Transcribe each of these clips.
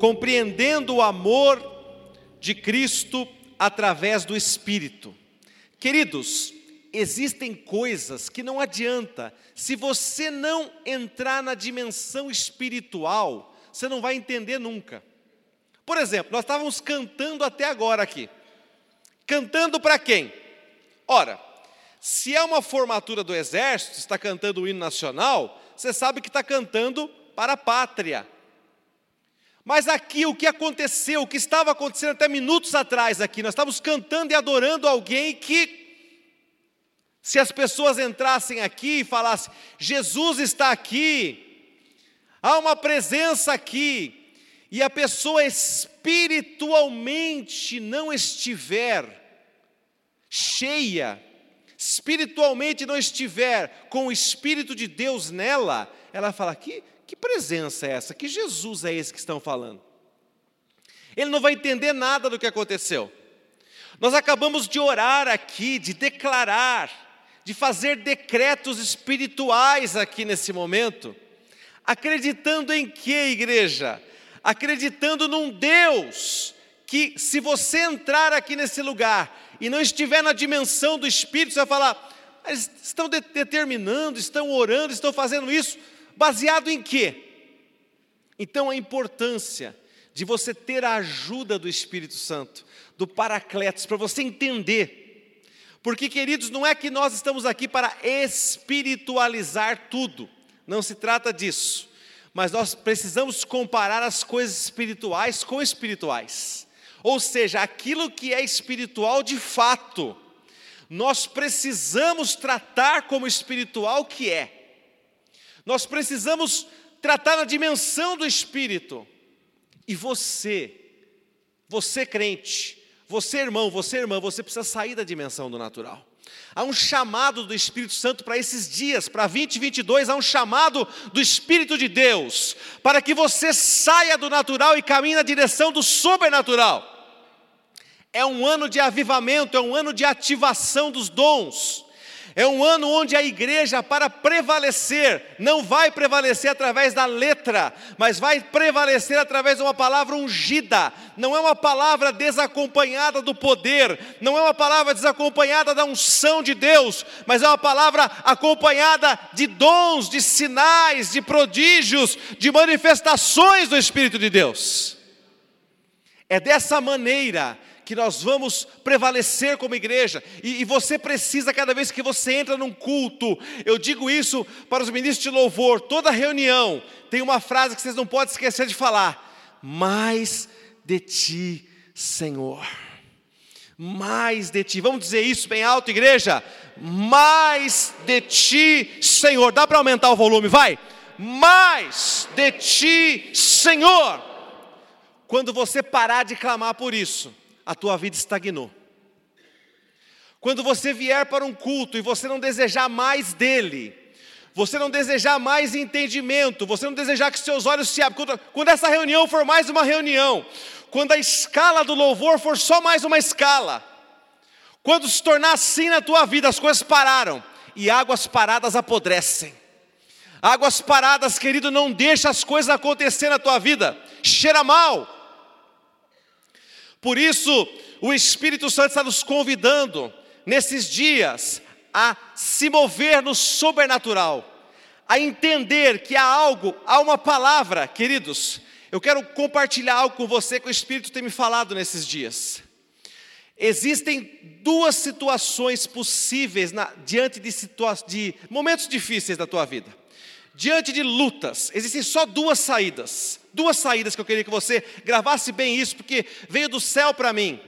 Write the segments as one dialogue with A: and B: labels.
A: compreendendo o amor de Cristo através do Espírito. Queridos, existem coisas que não adianta, se você não entrar na dimensão espiritual, você não vai entender nunca. Por exemplo, nós estávamos cantando até agora aqui. Cantando para quem? Ora, se é uma formatura do exército, está cantando o hino nacional, você sabe que está cantando para a pátria. Mas aqui o que aconteceu, o que estava acontecendo até minutos atrás aqui, nós estávamos cantando e adorando alguém que se as pessoas entrassem aqui e falassem: Jesus está aqui, há uma presença aqui, e a pessoa espiritualmente não estiver cheia, espiritualmente não estiver com o Espírito de Deus nela, ela fala: que, que presença é essa? Que Jesus é esse que estão falando? Ele não vai entender nada do que aconteceu. Nós acabamos de orar aqui, de declarar, de fazer decretos espirituais aqui nesse momento, acreditando em que, igreja? Acreditando num Deus que, se você entrar aqui nesse lugar e não estiver na dimensão do Espírito, você vai falar, eles estão de determinando, estão orando, estão fazendo isso, baseado em quê? Então a importância de você ter a ajuda do Espírito Santo, do Paracletos, para você entender. Porque, queridos, não é que nós estamos aqui para espiritualizar tudo, não se trata disso, mas nós precisamos comparar as coisas espirituais com espirituais, ou seja, aquilo que é espiritual de fato, nós precisamos tratar como espiritual que é, nós precisamos tratar na dimensão do espírito, e você, você crente, você, irmão, você, irmã, você precisa sair da dimensão do natural. Há um chamado do Espírito Santo para esses dias, para 2022, há um chamado do Espírito de Deus, para que você saia do natural e caminhe na direção do sobrenatural. É um ano de avivamento, é um ano de ativação dos dons. É um ano onde a igreja, para prevalecer, não vai prevalecer através da letra, mas vai prevalecer através de uma palavra ungida. Não é uma palavra desacompanhada do poder, não é uma palavra desacompanhada da unção de Deus, mas é uma palavra acompanhada de dons, de sinais, de prodígios, de manifestações do Espírito de Deus. É dessa maneira que nós vamos prevalecer como igreja, e, e, você precisa, cada vez que você entra num culto, eu digo isso para os ministros de louvor, toda reunião tem uma frase que vocês não podem esquecer de falar: mais de ti, Senhor. Mais de ti, vamos dizer isso bem alto, igreja? Mais de ti, Senhor. Dá para aumentar o volume, vai? Mais de ti, Senhor. Quando você parar de clamar por isso, a tua vida estagnou. Quando você vier para um culto e você não desejar mais dele, você não desejar mais entendimento, você não desejar que seus olhos se abram, quando, essa reunião for mais uma reunião, quando a escala do louvor for só mais uma escala, quando se tornar assim na tua vida, as coisas pararam e águas paradas apodrecem. Águas paradas, querido, não deixa as coisas acontecer na tua vida. Cheira mal, por isso, o Espírito Santo está nos convidando nesses dias a se mover no sobrenatural, a entender que há algo, há uma palavra, queridos. Eu quero compartilhar algo com você que o Espírito tem me falado nesses dias. Existem duas situações possíveis na, diante de, situa de momentos difíceis da tua vida. Diante de lutas, existem só duas saídas. Duas saídas que eu queria que você gravasse bem isso, porque veio do céu para mim.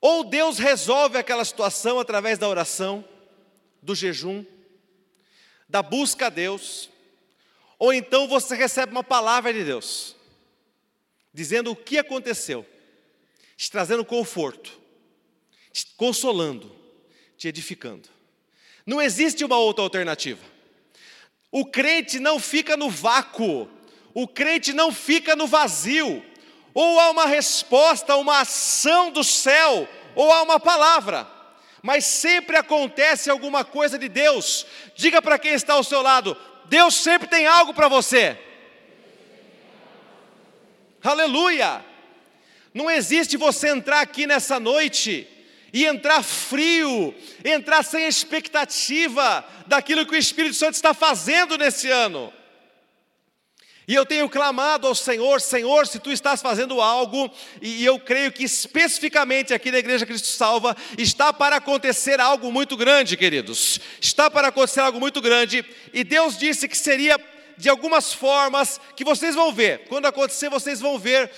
A: Ou Deus resolve aquela situação através da oração, do jejum, da busca a Deus, ou então você recebe uma palavra de Deus, dizendo o que aconteceu, te trazendo conforto, te consolando, te edificando. Não existe uma outra alternativa. O crente não fica no vácuo, o crente não fica no vazio, ou há uma resposta, uma ação do céu, ou há uma palavra, mas sempre acontece alguma coisa de Deus. Diga para quem está ao seu lado: Deus sempre tem algo para você. Aleluia! Não existe você entrar aqui nessa noite e entrar frio, entrar sem expectativa daquilo que o Espírito Santo está fazendo nesse ano. E eu tenho clamado ao Senhor, Senhor, se tu estás fazendo algo, e eu creio que especificamente aqui na Igreja Cristo Salva, está para acontecer algo muito grande, queridos. Está para acontecer algo muito grande, e Deus disse que seria de algumas formas que vocês vão ver. Quando acontecer, vocês vão ver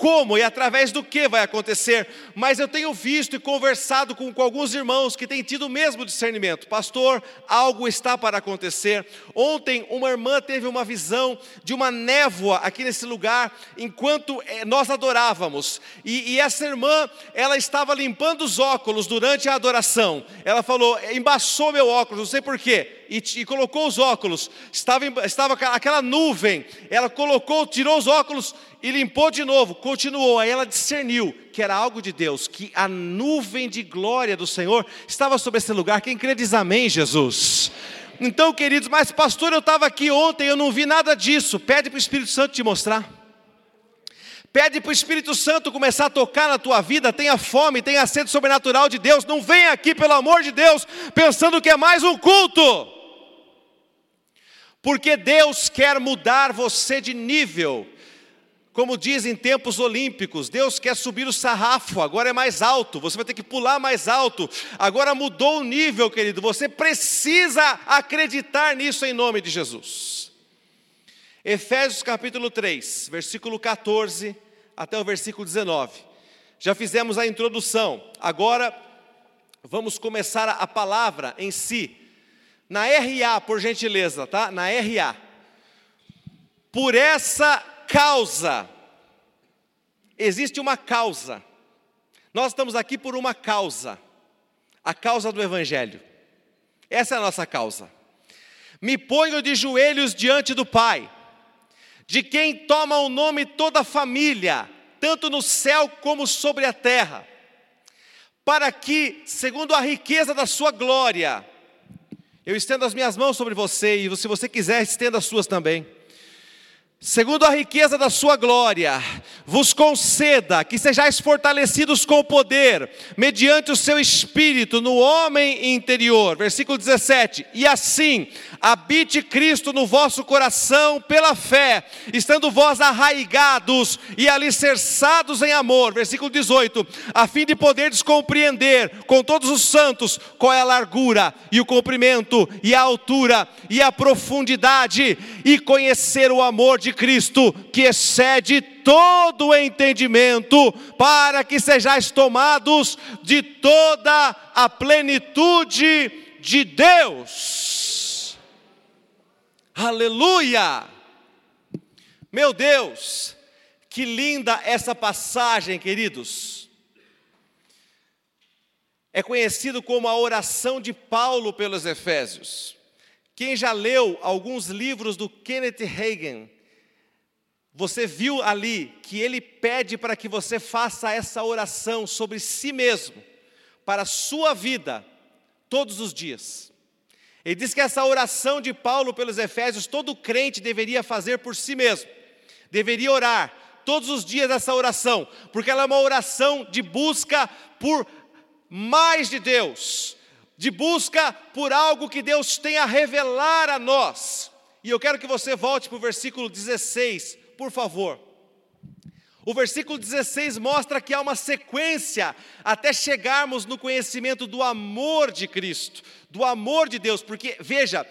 A: como e através do que vai acontecer, mas eu tenho visto e conversado com, com, alguns irmãos que têm tido o mesmo discernimento. Pastor, algo está para acontecer. Ontem, uma irmã teve uma visão de uma névoa aqui nesse lugar, enquanto eh, nós adorávamos. E, e essa irmã, ela estava limpando os óculos durante a adoração. Ela falou: embaçou meu óculos, não sei porquê e, e colocou os óculos, estava, estava aquela nuvem, ela colocou, tirou os óculos e limpou de novo, continuou, aí ela discerniu que era algo de Deus, que a nuvem de glória do Senhor estava sobre esse lugar. Quem crê diz amém, Jesus. Então, queridos, mas pastor, eu estava aqui ontem, eu não vi nada disso. Pede para o Espírito Santo te mostrar. Pede para o Espírito Santo começar a tocar na tua vida, tenha fome, tenha sede sobrenatural de Deus. Não venha aqui, pelo amor de Deus, pensando que é mais um culto. Porque Deus quer mudar você de nível. Como diz em tempos olímpicos, Deus quer subir o sarrafo, agora é mais alto, você vai ter que pular mais alto. Agora mudou o nível, querido. Você precisa acreditar nisso em nome de Jesus. Efésios capítulo 3, versículo 14 até o versículo 19. Já fizemos a introdução. Agora vamos começar a palavra em si. Na RA, por gentileza, tá? Na RA. Por essa causa, existe uma causa. Nós estamos aqui por uma causa, a causa do Evangelho. Essa é a nossa causa. Me ponho de joelhos diante do Pai, de quem toma o nome toda a família, tanto no céu como sobre a terra, para que, segundo a riqueza da Sua glória, eu estendo as minhas mãos sobre você e se você quiser, estenda as suas também segundo a riqueza da sua glória, vos conceda que sejais fortalecidos com poder, mediante o seu espírito no homem interior. Versículo 17: E assim habite Cristo no vosso coração pela fé, estando vós arraigados e alicerçados em amor. Versículo 18: A fim de poderes compreender com todos os santos qual é a largura e o comprimento e a altura e a profundidade e conhecer o amor de de Cristo, que excede todo o entendimento, para que sejais tomados de toda a plenitude de Deus. Aleluia! Meu Deus, que linda essa passagem, queridos. É conhecido como a oração de Paulo pelos Efésios. Quem já leu alguns livros do Kenneth Hagin, você viu ali que ele pede para que você faça essa oração sobre si mesmo, para a sua vida, todos os dias. Ele diz que essa oração de Paulo pelos Efésios, todo crente deveria fazer por si mesmo, deveria orar todos os dias essa oração, porque ela é uma oração de busca por mais de Deus, de busca por algo que Deus tem a revelar a nós. E eu quero que você volte para o versículo 16 por favor. O versículo 16 mostra que há uma sequência até chegarmos no conhecimento do amor de Cristo, do amor de Deus, porque, veja,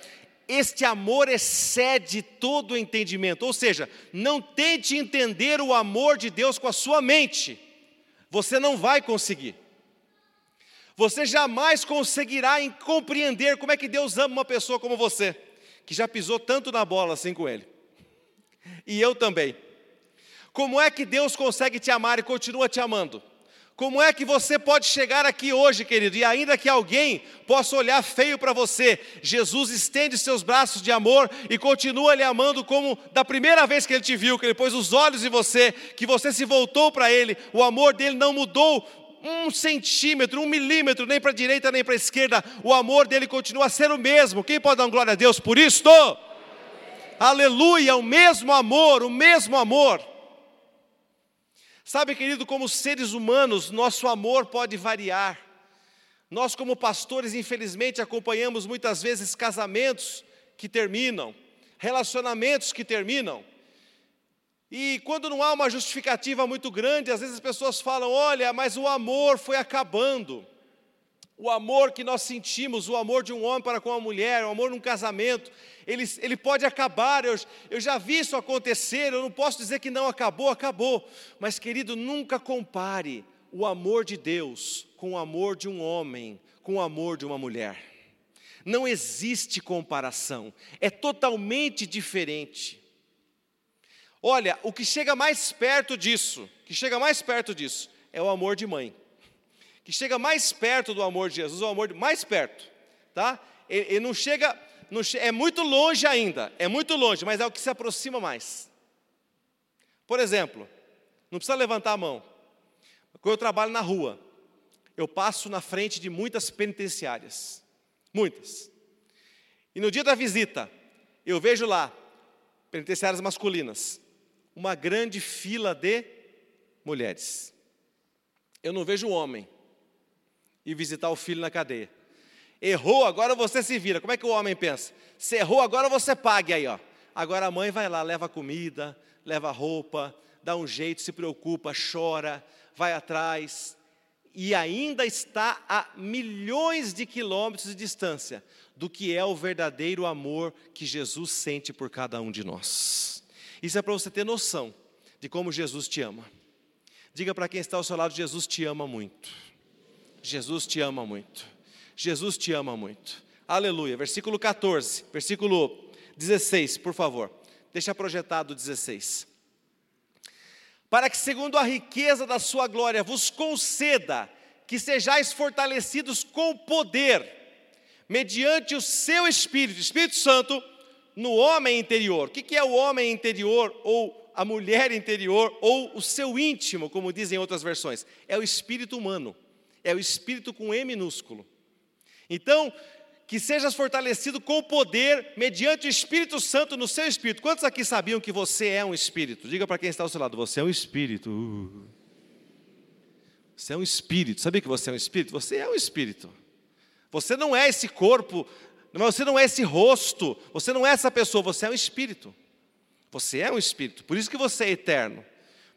A: este amor excede todo o entendimento, ou seja, não tente entender o amor de Deus com a sua mente, você não vai conseguir. Você jamais conseguirá compreender como é que Deus ama uma pessoa como você, que já pisou tanto na bola assim com Ele e eu também. Como é que Deus consegue te amar e continua te amando? Como é que você pode chegar aqui hoje, querido, e ainda que alguém possa olhar feio para você, Jesus estende seus braços de amor e continua lhe amando como da primeira vez que ele te viu, que ele pôs os olhos em você, que você se voltou para ele, o amor dele não mudou um centímetro, um milímetro, nem para a direita nem para a esquerda, o amor dele continua a ser o mesmo. Quem pode dar glória a Deus por isto? Aleluia, o mesmo amor, o mesmo amor. Sabe, querido, como seres humanos, nosso amor pode variar. Nós, como pastores, infelizmente, acompanhamos muitas vezes casamentos que terminam, relacionamentos que terminam. E quando não há uma justificativa muito grande, às vezes as pessoas falam: olha, mas o amor foi acabando. O amor que nós sentimos, o amor de um homem para com uma mulher, o amor num casamento, ele, ele pode acabar. Eu, eu já vi isso acontecer, eu não posso dizer que não acabou, acabou. Mas, querido, nunca compare o amor de Deus com o amor de um homem, com o amor de uma mulher. Não existe comparação, é totalmente diferente. Olha, o que chega mais perto disso, que chega mais perto disso, é o amor de mãe que chega mais perto do amor de Jesus, o amor de, mais perto, tá? Ele, ele não chega, não, é muito longe ainda, é muito longe, mas é o que se aproxima mais. Por exemplo, não precisa levantar a mão. Quando eu trabalho na rua, eu passo na frente de muitas penitenciárias, muitas. E no dia da visita, eu vejo lá, penitenciárias masculinas, uma grande fila de mulheres. Eu não vejo homem e visitar o filho na cadeia. Errou, agora você se vira. Como é que o homem pensa? Se errou, agora você pague aí, ó. Agora a mãe vai lá, leva comida, leva roupa, dá um jeito, se preocupa, chora, vai atrás e ainda está a milhões de quilômetros de distância do que é o verdadeiro amor que Jesus sente por cada um de nós. Isso é para você ter noção de como Jesus te ama. Diga para quem está ao seu lado: Jesus te ama muito. Jesus te ama muito. Jesus te ama muito. Aleluia. Versículo 14, versículo 16, por favor. Deixa projetado 16. Para que, segundo a riqueza da sua glória, vos conceda que sejais fortalecidos com poder, mediante o seu Espírito, Espírito Santo, no homem interior. O que é o homem interior, ou a mulher interior, ou o seu íntimo, como dizem outras versões? É o espírito humano é o espírito com E minúsculo. Então, que sejas fortalecido com o poder mediante o Espírito Santo no seu espírito. Quantos aqui sabiam que você é um espírito? Diga para quem está ao seu lado, você é um espírito. Você é um espírito. Sabia que você é um espírito? Você é um espírito. Você não é esse corpo, você não é esse rosto, você não é essa pessoa, você é um espírito. Você é um espírito. Por isso que você é eterno.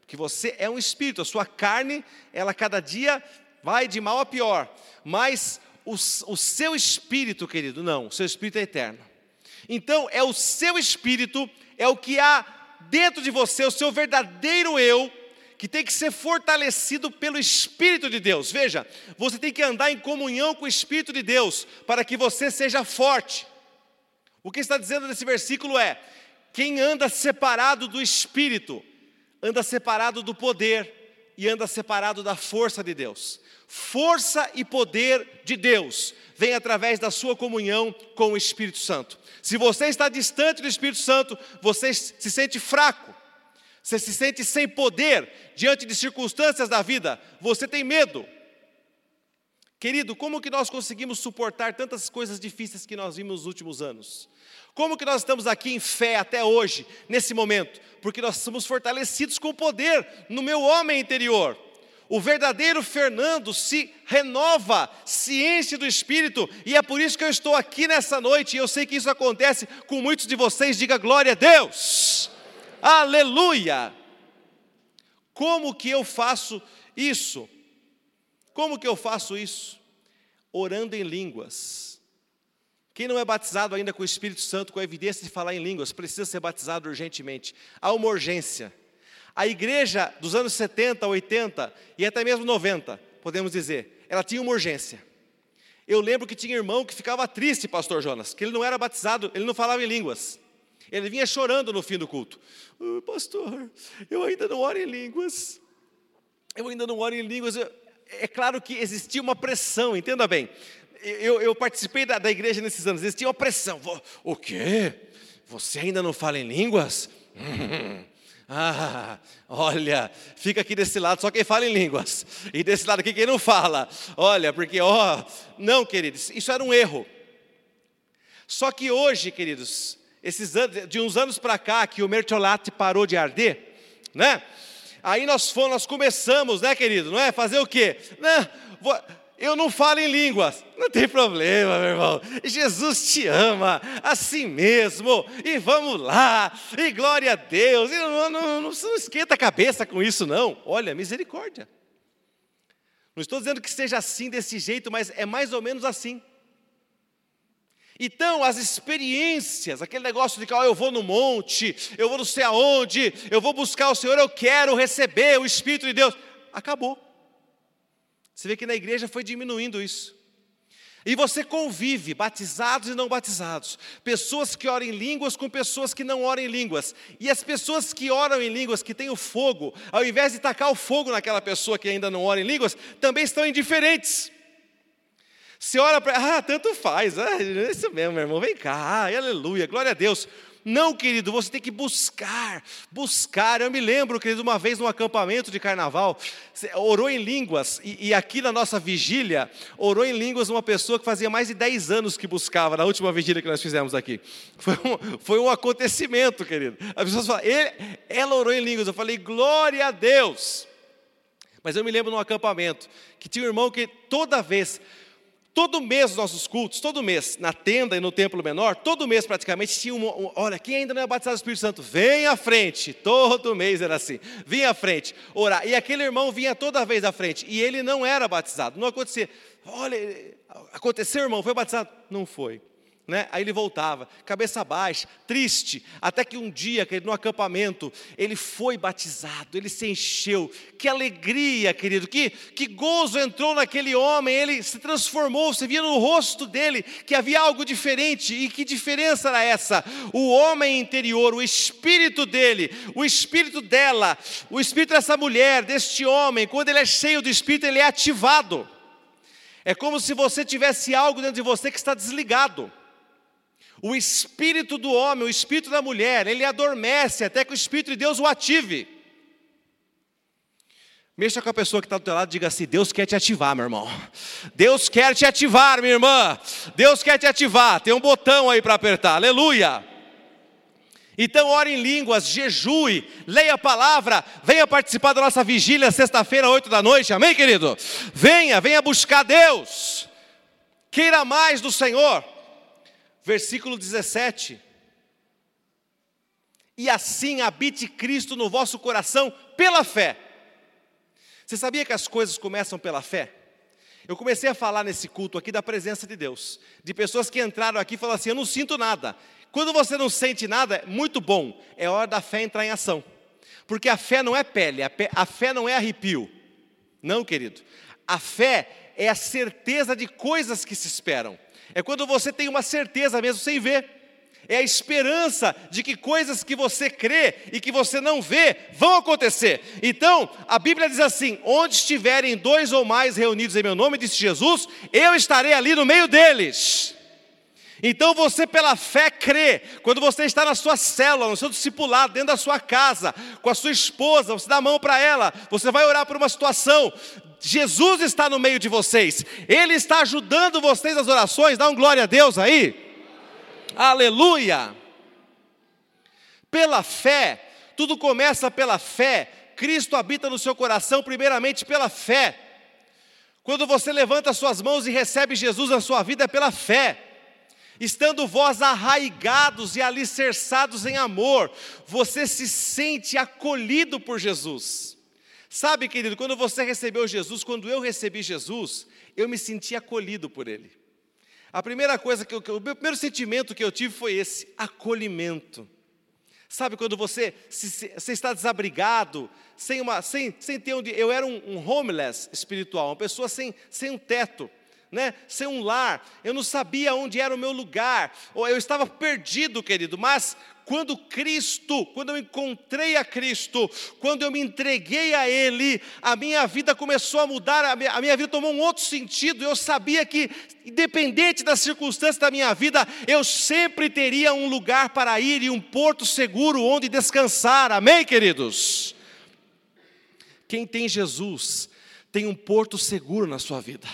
A: Porque você é um espírito, a sua carne, ela cada dia vai de mal a pior, mas o, o seu espírito, querido, não, o seu espírito é eterno. Então, é o seu espírito, é o que há dentro de você, o seu verdadeiro eu, que tem que ser fortalecido pelo Espírito de Deus. Veja, você tem que andar em comunhão com o Espírito de Deus para que você seja forte. O que está dizendo nesse versículo é: quem anda separado do Espírito, anda separado do poder e anda separado da força de Deus força e poder de Deus vem através da sua comunhão com o Espírito Santo. Se você está distante do Espírito Santo, você se sente fraco, você se sente sem poder diante de circunstâncias da vida, você tem medo. Querido, como que nós conseguimos suportar tantas coisas difíceis que nós vimos nos últimos anos? Como que nós estamos aqui em fé até hoje, nesse momento? Porque nós somos fortalecidos com o poder no meu homem interior. O verdadeiro Fernando se renova, se enche do Espírito, e é por isso que eu estou aqui nessa noite, e eu sei que isso acontece com muitos de vocês. Diga glória a Deus, aleluia. Como que eu faço isso? Como que eu faço isso? Orando em línguas. Quem não é batizado ainda com o Espírito Santo, com a evidência de falar em línguas, precisa ser batizado urgentemente. Há uma urgência. A igreja dos anos 70, 80 e até mesmo 90, podemos dizer, ela tinha uma urgência. Eu lembro que tinha irmão que ficava triste, pastor Jonas, que ele não era batizado, ele não falava em línguas. Ele vinha chorando no fim do culto. Oh, pastor, eu ainda não oro em línguas. Eu ainda não oro em línguas. É claro que existia uma pressão, entenda bem. Eu, eu participei da, da, igreja nesses anos, existia uma pressão. O quê? Você ainda não fala em línguas? Ah, olha, fica aqui desse lado só quem fala em línguas, e desse lado aqui quem não fala. Olha, porque, ó, não, queridos, isso era um erro. Só que hoje, queridos, esses anos, de uns anos para cá que o mertiolate parou de arder, né? Aí nós fomos, nós começamos, né, querido? Não é? Fazer o quê? Não, vou, eu não falo em línguas. Não tem problema, meu irmão. Jesus te ama, assim mesmo. E vamos lá. E glória a Deus. E não, não, não, não esquenta a cabeça com isso, não. Olha, misericórdia. Não estou dizendo que seja assim desse jeito, mas é mais ou menos assim. Então, as experiências, aquele negócio de que oh, eu vou no monte, eu vou não sei aonde, eu vou buscar o Senhor, eu quero receber o Espírito de Deus, acabou. Você vê que na igreja foi diminuindo isso. E você convive, batizados e não batizados, pessoas que oram em línguas com pessoas que não oram em línguas. E as pessoas que oram em línguas, que têm o fogo, ao invés de tacar o fogo naquela pessoa que ainda não ora em línguas, também estão indiferentes. Você ora para, ah, tanto faz, ah, isso mesmo, meu irmão, vem cá, ah, aleluia, glória a Deus. Não, querido, você tem que buscar, buscar. Eu me lembro, querido, uma vez num acampamento de carnaval, orou em línguas, e, e, aqui na nossa vigília, orou em línguas uma pessoa que fazia mais de 10 anos que buscava, na última vigília que nós fizemos aqui. Foi um, foi um acontecimento, querido. As pessoas falam, ela orou em línguas, eu falei, glória a Deus. Mas eu me lembro num acampamento, que tinha um irmão que toda vez Todo mês os nossos cultos, todo mês, na tenda e no templo menor, todo mês praticamente tinha um, um, olha, quem ainda não é batizado do Espírito Santo, vem à frente, todo mês era assim, vinha à frente, orar, e aquele irmão vinha toda vez à frente, e ele não era batizado, não acontecia, olha, aconteceu irmão, foi batizado? Não foi, né? Aí ele voltava, cabeça baixa, triste, até que um dia, querido, no acampamento, ele foi batizado, ele se encheu. Que alegria, querido, que, que gozo entrou naquele homem, ele se transformou, você via no rosto dele que havia algo diferente. E que diferença era essa? O homem interior, o espírito dele, o espírito dela, o espírito dessa mulher, deste homem, quando ele é cheio do espírito, ele é ativado. É como se você tivesse algo dentro de você que está desligado. O espírito do homem, o espírito da mulher, ele adormece até que o espírito de Deus o ative. Mexa com a pessoa que está do teu lado e diga assim: Deus quer te ativar, meu irmão. Deus quer te ativar, minha irmã. Deus quer te ativar. Tem um botão aí para apertar. Aleluia. Então, ore em línguas, jejue, leia a palavra, venha participar da nossa vigília sexta-feira, oito da noite, amém, querido? Venha, venha buscar Deus, queira mais do Senhor versículo 17. E assim habite Cristo no vosso coração pela fé. Você sabia que as coisas começam pela fé? Eu comecei a falar nesse culto aqui da presença de Deus, de pessoas que entraram aqui e falaram assim: Eu não sinto nada. Quando você não sente nada, é muito bom, é hora da fé entrar em ação, porque a fé não é pele, a, a fé não é arrepio, não, querido. A fé é a certeza de coisas que se esperam. É quando você tem uma certeza mesmo sem ver. É a esperança de que coisas que você crê e que você não vê vão acontecer. Então, a Bíblia diz assim: onde estiverem dois ou mais reunidos em meu nome, disse Jesus, eu estarei ali no meio deles. Então você, pela fé, crê. Quando você está na sua célula, no seu discipulado, dentro da sua casa, com a sua esposa, você dá a mão para ela, você vai orar por uma situação. Jesus está no meio de vocês, Ele está ajudando vocês nas orações, dá um glória a Deus aí. Aleluia! Pela fé, tudo começa pela fé, Cristo habita no seu coração, primeiramente pela fé. Quando você levanta suas mãos e recebe Jesus na sua vida, é pela fé. Estando vós arraigados e alicerçados em amor, você se sente acolhido por Jesus. Sabe, querido, quando você recebeu Jesus, quando eu recebi Jesus, eu me senti acolhido por Ele. A primeira coisa que eu, o meu primeiro sentimento que eu tive foi esse, acolhimento. Sabe quando você, se, você está desabrigado, sem, uma, sem, sem ter onde. Eu era um, um homeless espiritual, uma pessoa sem, sem um teto. Né, sem um lar, eu não sabia onde era o meu lugar, ou eu estava perdido, querido, mas quando Cristo, quando eu encontrei a Cristo, quando eu me entreguei a Ele, a minha vida começou a mudar, a minha, a minha vida tomou um outro sentido. Eu sabia que, independente das circunstâncias da minha vida, eu sempre teria um lugar para ir e um porto seguro onde descansar. Amém, queridos? Quem tem Jesus tem um porto seguro na sua vida.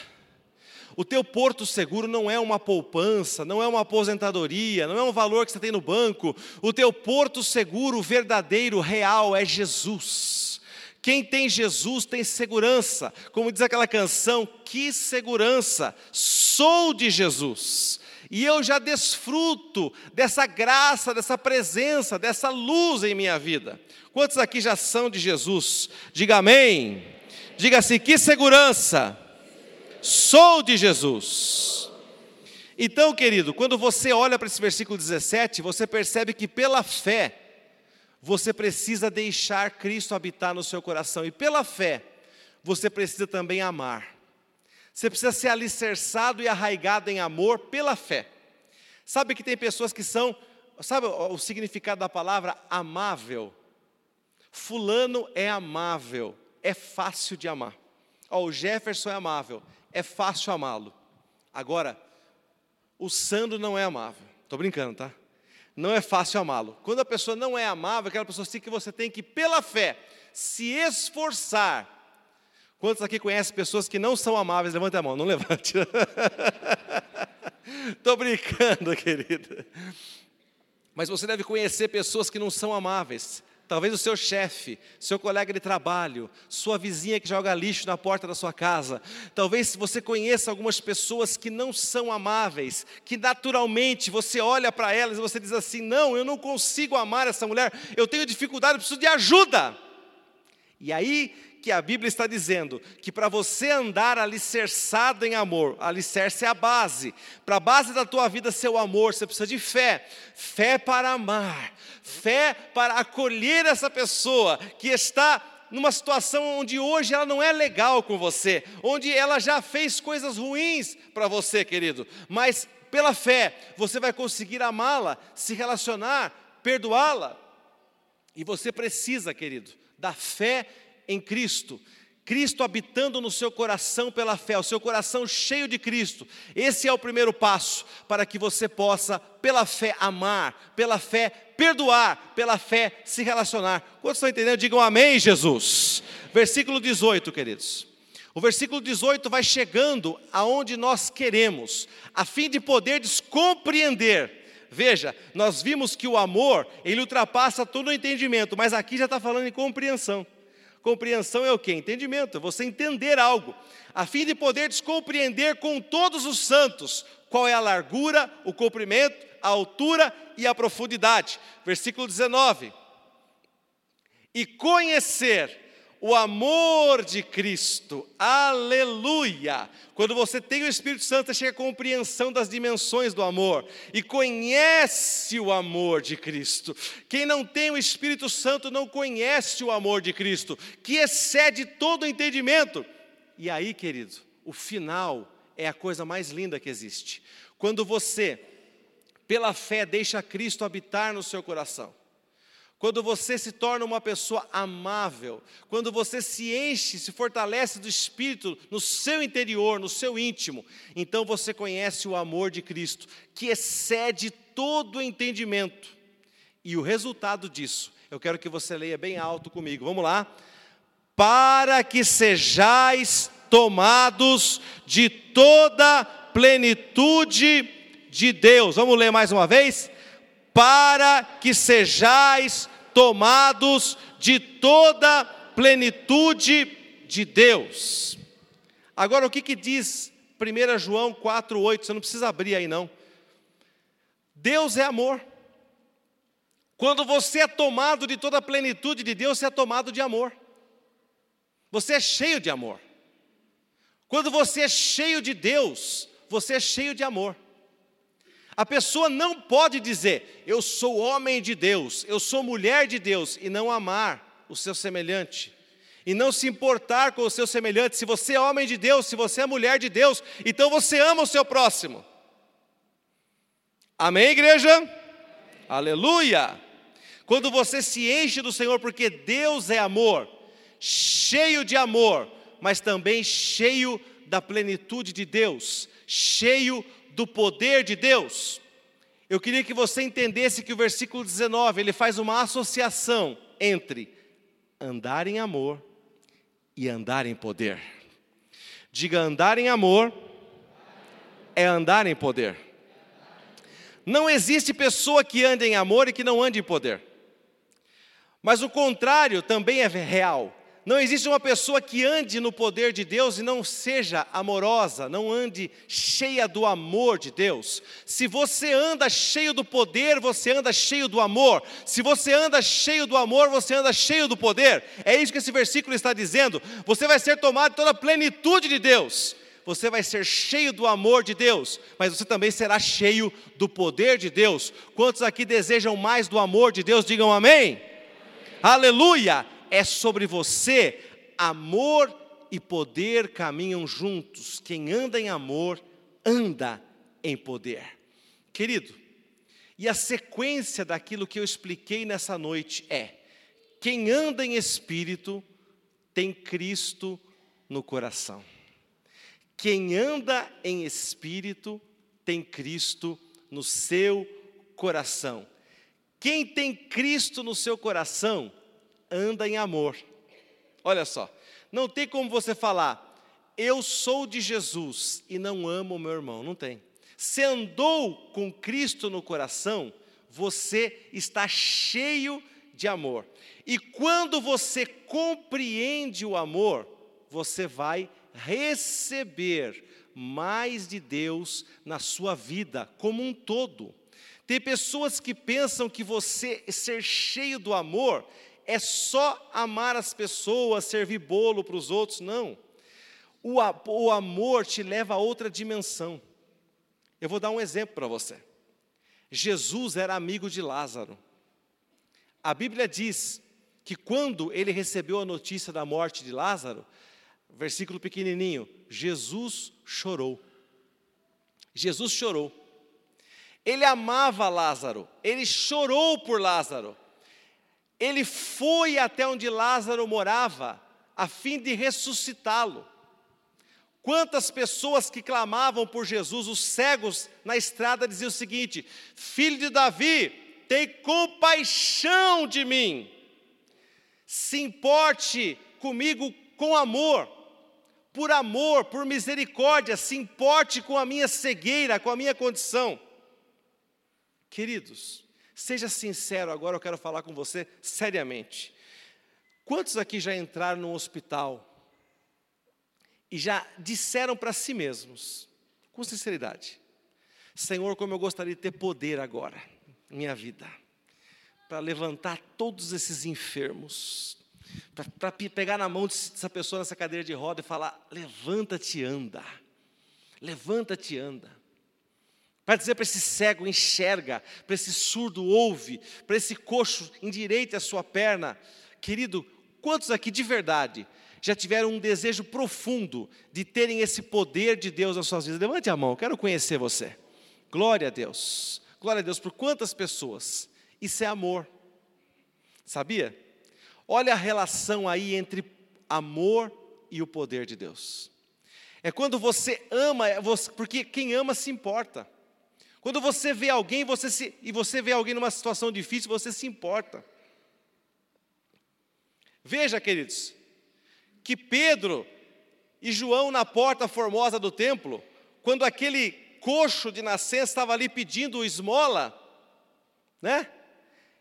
A: O teu porto seguro não é uma poupança, não é uma aposentadoria, não é um valor que você tem no banco. O teu porto seguro verdadeiro, real, é Jesus. Quem tem Jesus tem segurança. Como diz aquela canção, que segurança! Sou de Jesus. E eu já desfruto dessa graça, dessa presença, dessa luz em minha vida. Quantos aqui já são de Jesus? Diga amém. Diga assim: que segurança! Sou de Jesus. Então, querido, quando você olha para esse versículo 17, você percebe que pela fé, você precisa deixar Cristo habitar no seu coração, e pela fé, você precisa também amar. Você precisa ser alicerçado e arraigado em amor pela fé. Sabe que tem pessoas que são, sabe o significado da palavra amável? Fulano é amável, é fácil de amar. O Jefferson é amável, é fácil amá-lo. Agora, o Sandro não é amável. Estou brincando, tá? Não é fácil amá-lo. Quando a pessoa não é amável, aquela pessoa sim que você tem que, pela fé, se esforçar. Quantos aqui conhecem pessoas que não são amáveis? Levante a mão, não levante. Estou brincando, querida. Mas você deve conhecer pessoas que não são amáveis talvez o seu chefe, seu colega de trabalho, sua vizinha que joga lixo na porta da sua casa. Talvez você conheça algumas pessoas que não são amáveis, que naturalmente você olha para elas e você diz assim: "Não, eu não consigo amar essa mulher, eu tenho dificuldade, eu preciso de ajuda". E aí que a Bíblia está dizendo que para você andar alicerçado em amor, alicerce é a base. Para a base da tua vida ser o amor, você precisa de fé. Fé para amar, fé para acolher essa pessoa que está numa situação onde hoje ela não é legal com você, onde ela já fez coisas ruins para você, querido, mas pela fé você vai conseguir amá-la, se relacionar, perdoá-la. E você precisa, querido, da fé em Cristo. Cristo habitando no seu coração pela fé, o seu coração cheio de Cristo. Esse é o primeiro passo para que você possa, pela fé, amar, pela fé, perdoar, pela fé, se relacionar. Quantos estão entendendo? Digam amém, Jesus. Versículo 18, queridos. O versículo 18 vai chegando aonde nós queremos, a fim de poder compreender. Veja, nós vimos que o amor, ele ultrapassa todo o entendimento, mas aqui já está falando em compreensão. Compreensão é o que? Entendimento, você entender algo, a fim de poder descompreender com todos os santos qual é a largura, o comprimento, a altura e a profundidade. Versículo 19. E conhecer o amor de Cristo, aleluia. Quando você tem o Espírito Santo, chega à compreensão das dimensões do amor e conhece o amor de Cristo. Quem não tem o Espírito Santo não conhece o amor de Cristo, que excede todo o entendimento. E aí, querido, o final é a coisa mais linda que existe. Quando você, pela fé, deixa Cristo habitar no seu coração quando você se torna uma pessoa amável, quando você se enche, se fortalece do Espírito no seu interior, no seu íntimo, então você conhece o amor de Cristo, que excede todo entendimento. E o resultado disso, eu quero que você leia bem alto comigo, vamos lá. Para que sejais tomados de toda plenitude de Deus. Vamos ler mais uma vez? Para que sejais tomados de toda plenitude de Deus. Agora, o que, que diz 1 João 4,8? Você não precisa abrir aí, não. Deus é amor. Quando você é tomado de toda a plenitude de Deus, você é tomado de amor. Você é cheio de amor. Quando você é cheio de Deus, você é cheio de amor. A pessoa não pode dizer, eu sou homem de Deus, eu sou mulher de Deus, e não amar o seu semelhante, e não se importar com o seu semelhante. Se você é homem de Deus, se você é mulher de Deus, então você ama o seu próximo. Amém, igreja? Amém. Aleluia! Quando você se enche do Senhor, porque Deus é amor, cheio de amor, mas também cheio da plenitude de Deus, cheio do poder de Deus. Eu queria que você entendesse que o versículo 19, ele faz uma associação entre andar em amor e andar em poder. Diga andar em amor é andar em poder. Não existe pessoa que ande em amor e que não ande em poder. Mas o contrário também é real. Não existe uma pessoa que ande no poder de Deus e não seja amorosa, não ande cheia do amor de Deus. Se você anda cheio do poder, você anda cheio do amor. Se você anda cheio do amor, você anda cheio do poder. É isso que esse versículo está dizendo. Você vai ser tomado toda a plenitude de Deus. Você vai ser cheio do amor de Deus, mas você também será cheio do poder de Deus. Quantos aqui desejam mais do amor de Deus, digam amém. amém. Aleluia! É sobre você. Amor e poder caminham juntos. Quem anda em amor, anda em poder. Querido, e a sequência daquilo que eu expliquei nessa noite é: quem anda em espírito tem Cristo no coração. Quem anda em espírito tem Cristo no seu coração. Quem tem Cristo no seu coração anda em amor. Olha só, não tem como você falar, eu sou de Jesus e não amo o meu irmão, não tem. Se andou com Cristo no coração, você está cheio de amor. E quando você compreende o amor, você vai receber mais de Deus na sua vida como um todo. Tem pessoas que pensam que você ser cheio do amor é só amar as pessoas, servir bolo para os outros, não. O, o amor te leva a outra dimensão. Eu vou dar um exemplo para você. Jesus era amigo de Lázaro. A Bíblia diz que quando ele recebeu a notícia da morte de Lázaro, versículo pequenininho, Jesus chorou. Jesus chorou. Ele amava Lázaro, ele chorou por Lázaro ele foi até onde Lázaro morava, a fim de ressuscitá-lo. Quantas pessoas que clamavam por Jesus, os cegos na estrada diziam o seguinte: Filho de Davi, tem compaixão de mim, se importe comigo com amor, por amor, por misericórdia, se importe com a minha cegueira, com a minha condição. Queridos, Seja sincero, agora eu quero falar com você seriamente. Quantos aqui já entraram no hospital e já disseram para si mesmos, com sinceridade: Senhor, como eu gostaria de ter poder agora, minha vida, para levantar todos esses enfermos, para pegar na mão dessa pessoa nessa cadeira de roda e falar: levanta-te, anda, levanta-te, anda para dizer para esse cego enxerga, para esse surdo ouve, para esse coxo endireite a sua perna. Querido, quantos aqui de verdade já tiveram um desejo profundo de terem esse poder de Deus nas suas vidas? Levante a mão, quero conhecer você. Glória a Deus. Glória a Deus por quantas pessoas? Isso é amor. Sabia? Olha a relação aí entre amor e o poder de Deus. É quando você ama, porque quem ama se importa. Quando você vê alguém você se, e você vê alguém numa situação difícil, você se importa. Veja, queridos, que Pedro e João na porta formosa do templo, quando aquele coxo de nascença estava ali pedindo esmola, né?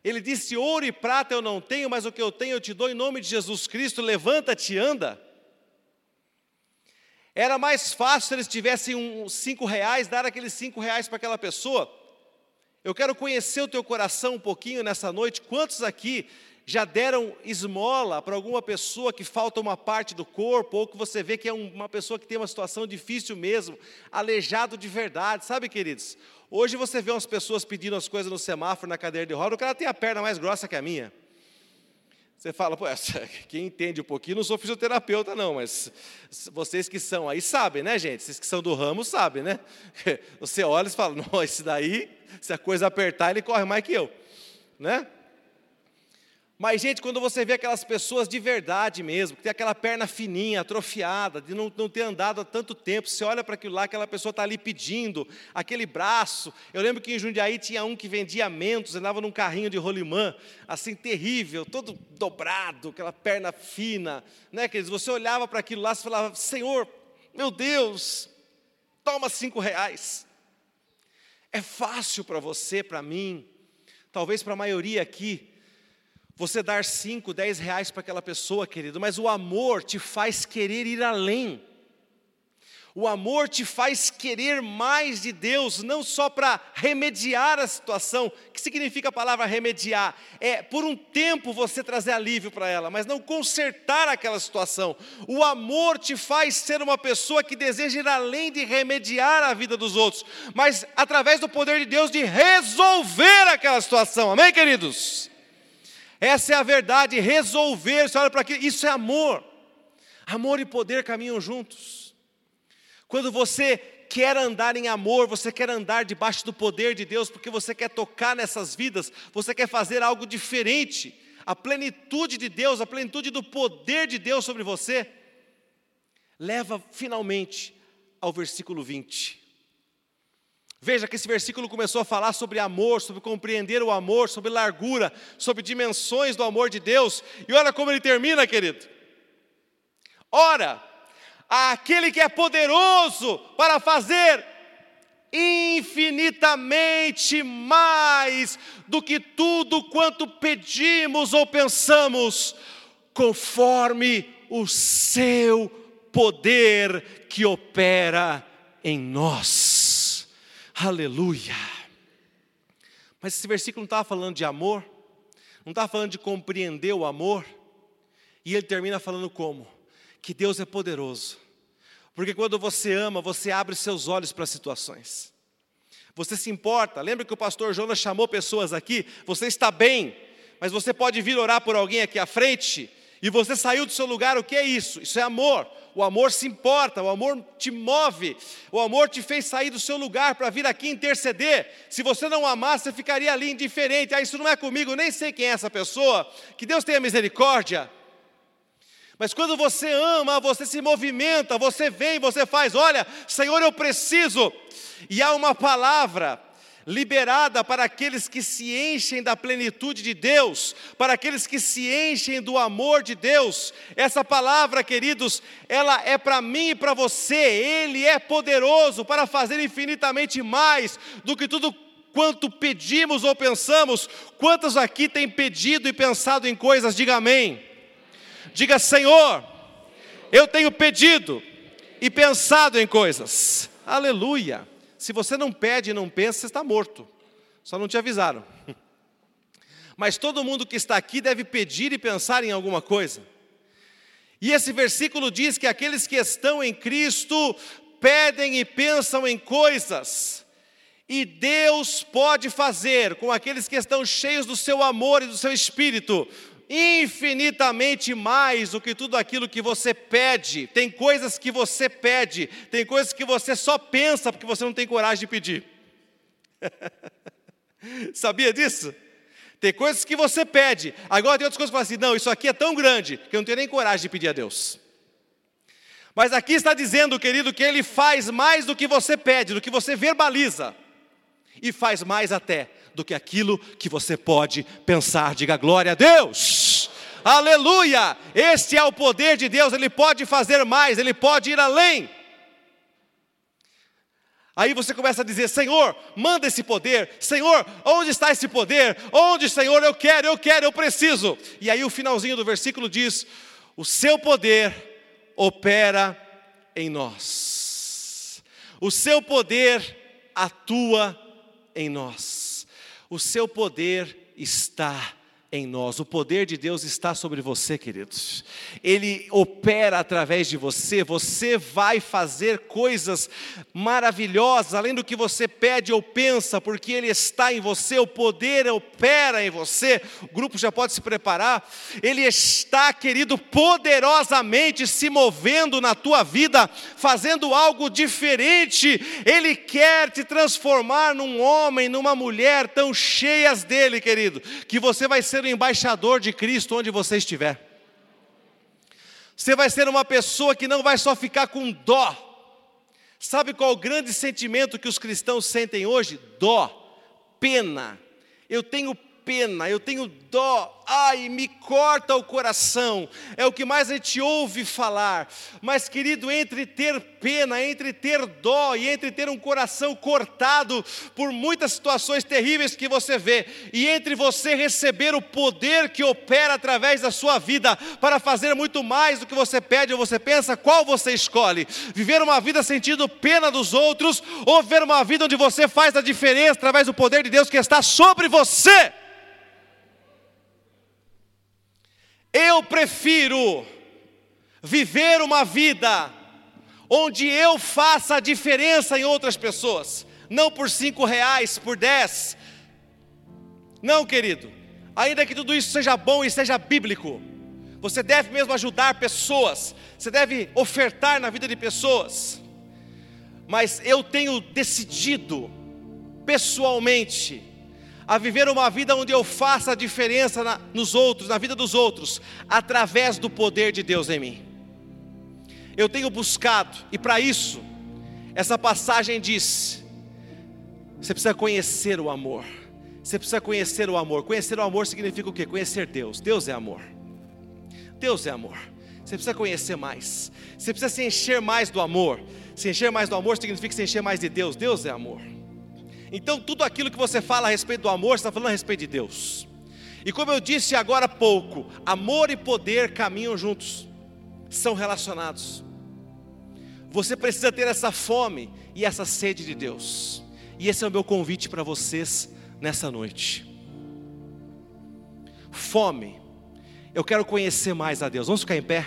A: Ele disse: Ouro e prata eu não tenho, mas o que eu tenho eu te dou em nome de Jesus Cristo, levanta-te e anda. Era mais fácil se eles tivessem uns cinco reais, dar aqueles cinco reais para aquela pessoa. Eu quero conhecer o teu coração um pouquinho nessa noite. Quantos aqui já deram esmola para alguma pessoa que falta uma parte do corpo, ou que você vê que é uma pessoa que tem uma situação difícil mesmo, aleijado de verdade, sabe, queridos? Hoje você vê umas pessoas pedindo as coisas no semáforo, na cadeira de roda, o cara tem a perna mais grossa que a minha. Você fala, pô, quem entende um pouquinho, não sou fisioterapeuta não, mas vocês que são aí sabem, né, gente? Vocês que são do ramo sabem, né? Você olha e fala, não, esse daí, se a coisa apertar, ele corre mais que eu, né? Mas, gente, quando você vê aquelas pessoas de verdade mesmo, que tem aquela perna fininha, atrofiada, de não, não ter andado há tanto tempo, você olha para aquilo lá, aquela pessoa está ali pedindo, aquele braço. Eu lembro que em Jundiaí tinha um que vendia mentos, andava num carrinho de rolimã, assim, terrível, todo dobrado, aquela perna fina. Né, queridos? Você olhava para aquilo lá e falava, Senhor, meu Deus, toma cinco reais. É fácil para você, para mim, talvez para a maioria aqui, você dar cinco, dez reais para aquela pessoa, querido, mas o amor te faz querer ir além. O amor te faz querer mais de Deus, não só para remediar a situação. O que significa a palavra remediar? É por um tempo você trazer alívio para ela, mas não consertar aquela situação. O amor te faz ser uma pessoa que deseja ir além de remediar a vida dos outros, mas através do poder de Deus de resolver aquela situação. Amém, queridos? Essa é a verdade, resolver. Você olha para aquilo, isso é amor. Amor e poder caminham juntos. Quando você quer andar em amor, você quer andar debaixo do poder de Deus, porque você quer tocar nessas vidas, você quer fazer algo diferente. A plenitude de Deus, a plenitude do poder de Deus sobre você, leva finalmente ao versículo 20. Veja que esse versículo começou a falar sobre amor, sobre compreender o amor, sobre largura, sobre dimensões do amor de Deus. E olha como ele termina, querido. Ora, aquele que é poderoso para fazer infinitamente mais do que tudo quanto pedimos ou pensamos, conforme o seu poder que opera em nós. Aleluia. Mas esse versículo não estava falando de amor, não estava falando de compreender o amor, e ele termina falando como? Que Deus é poderoso, porque quando você ama, você abre seus olhos para situações, você se importa. Lembra que o pastor Jonas chamou pessoas aqui? Você está bem, mas você pode vir orar por alguém aqui à frente, e você saiu do seu lugar, o que é isso? Isso é amor. O amor se importa, o amor te move, o amor te fez sair do seu lugar para vir aqui interceder. Se você não amasse, você ficaria ali indiferente. Ah, isso não é comigo, nem sei quem é essa pessoa. Que Deus tenha misericórdia. Mas quando você ama, você se movimenta, você vem, você faz, olha, Senhor, eu preciso. E há uma palavra liberada para aqueles que se enchem da plenitude de Deus, para aqueles que se enchem do amor de Deus. Essa palavra, queridos, ela é para mim e para você. Ele é poderoso para fazer infinitamente mais do que tudo quanto pedimos ou pensamos. Quantos aqui têm pedido e pensado em coisas? Diga amém. Diga, Senhor, eu tenho pedido e pensado em coisas. Aleluia. Se você não pede e não pensa, você está morto. Só não te avisaram. Mas todo mundo que está aqui deve pedir e pensar em alguma coisa. E esse versículo diz que aqueles que estão em Cristo pedem e pensam em coisas. E Deus pode fazer com aqueles que estão cheios do seu amor e do seu espírito infinitamente mais do que tudo aquilo que você pede. Tem coisas que você pede, tem coisas que você só pensa porque você não tem coragem de pedir. Sabia disso? Tem coisas que você pede, agora tem outras coisas que você fala assim: não, isso aqui é tão grande que eu não tenho nem coragem de pedir a Deus. Mas aqui está dizendo, querido, que Ele faz mais do que você pede, do que você verbaliza, e faz mais até do que aquilo que você pode pensar. Diga glória a Deus. Aleluia! Este é o poder de Deus, ele pode fazer mais, ele pode ir além. Aí você começa a dizer: Senhor, manda esse poder. Senhor, onde está esse poder? Onde, Senhor, eu quero, eu quero, eu preciso. E aí o finalzinho do versículo diz: O seu poder opera em nós. O seu poder atua em nós. O seu poder está em nós. O poder de Deus está sobre você, queridos. Ele opera através de você. Você vai fazer coisas maravilhosas, além do que você pede ou pensa, porque Ele está em você. O poder opera em você. O grupo já pode se preparar. Ele está, querido, poderosamente se movendo na tua vida, fazendo algo diferente. Ele quer te transformar num homem, numa mulher tão cheias dele, querido, que você vai ser ser o embaixador de Cristo onde você estiver. Você vai ser uma pessoa que não vai só ficar com dó. Sabe qual o grande sentimento que os cristãos sentem hoje? Dó, pena. Eu tenho pena, eu tenho dó. Ai, me corta o coração, é o que mais a gente ouve falar. Mas, querido, entre ter pena, entre ter dó e entre ter um coração cortado por muitas situações terríveis que você vê, e entre você receber o poder que opera através da sua vida para fazer muito mais do que você pede ou você pensa, qual você escolhe? Viver uma vida sentindo pena dos outros ou viver uma vida onde você faz a diferença através do poder de Deus que está sobre você? Eu prefiro viver uma vida onde eu faça a diferença em outras pessoas, não por cinco reais, por dez. Não, querido. Ainda que tudo isso seja bom e seja bíblico, você deve mesmo ajudar pessoas, você deve ofertar na vida de pessoas. Mas eu tenho decidido, pessoalmente, a viver uma vida onde eu faça a diferença na, nos outros, na vida dos outros, através do poder de Deus em mim. Eu tenho buscado, e para isso, essa passagem diz: você precisa conhecer o amor. Você precisa conhecer o amor. Conhecer o amor significa o quê? Conhecer Deus. Deus é amor. Deus é amor. Você precisa conhecer mais. Você precisa se encher mais do amor. Se encher mais do amor significa se encher mais de Deus. Deus é amor. Então, tudo aquilo que você fala a respeito do amor, está falando a respeito de Deus. E como eu disse agora há pouco, amor e poder caminham juntos, são relacionados. Você precisa ter essa fome e essa sede de Deus. E esse é o meu convite para vocês nessa noite. Fome. Eu quero conhecer mais a Deus. Vamos ficar em pé?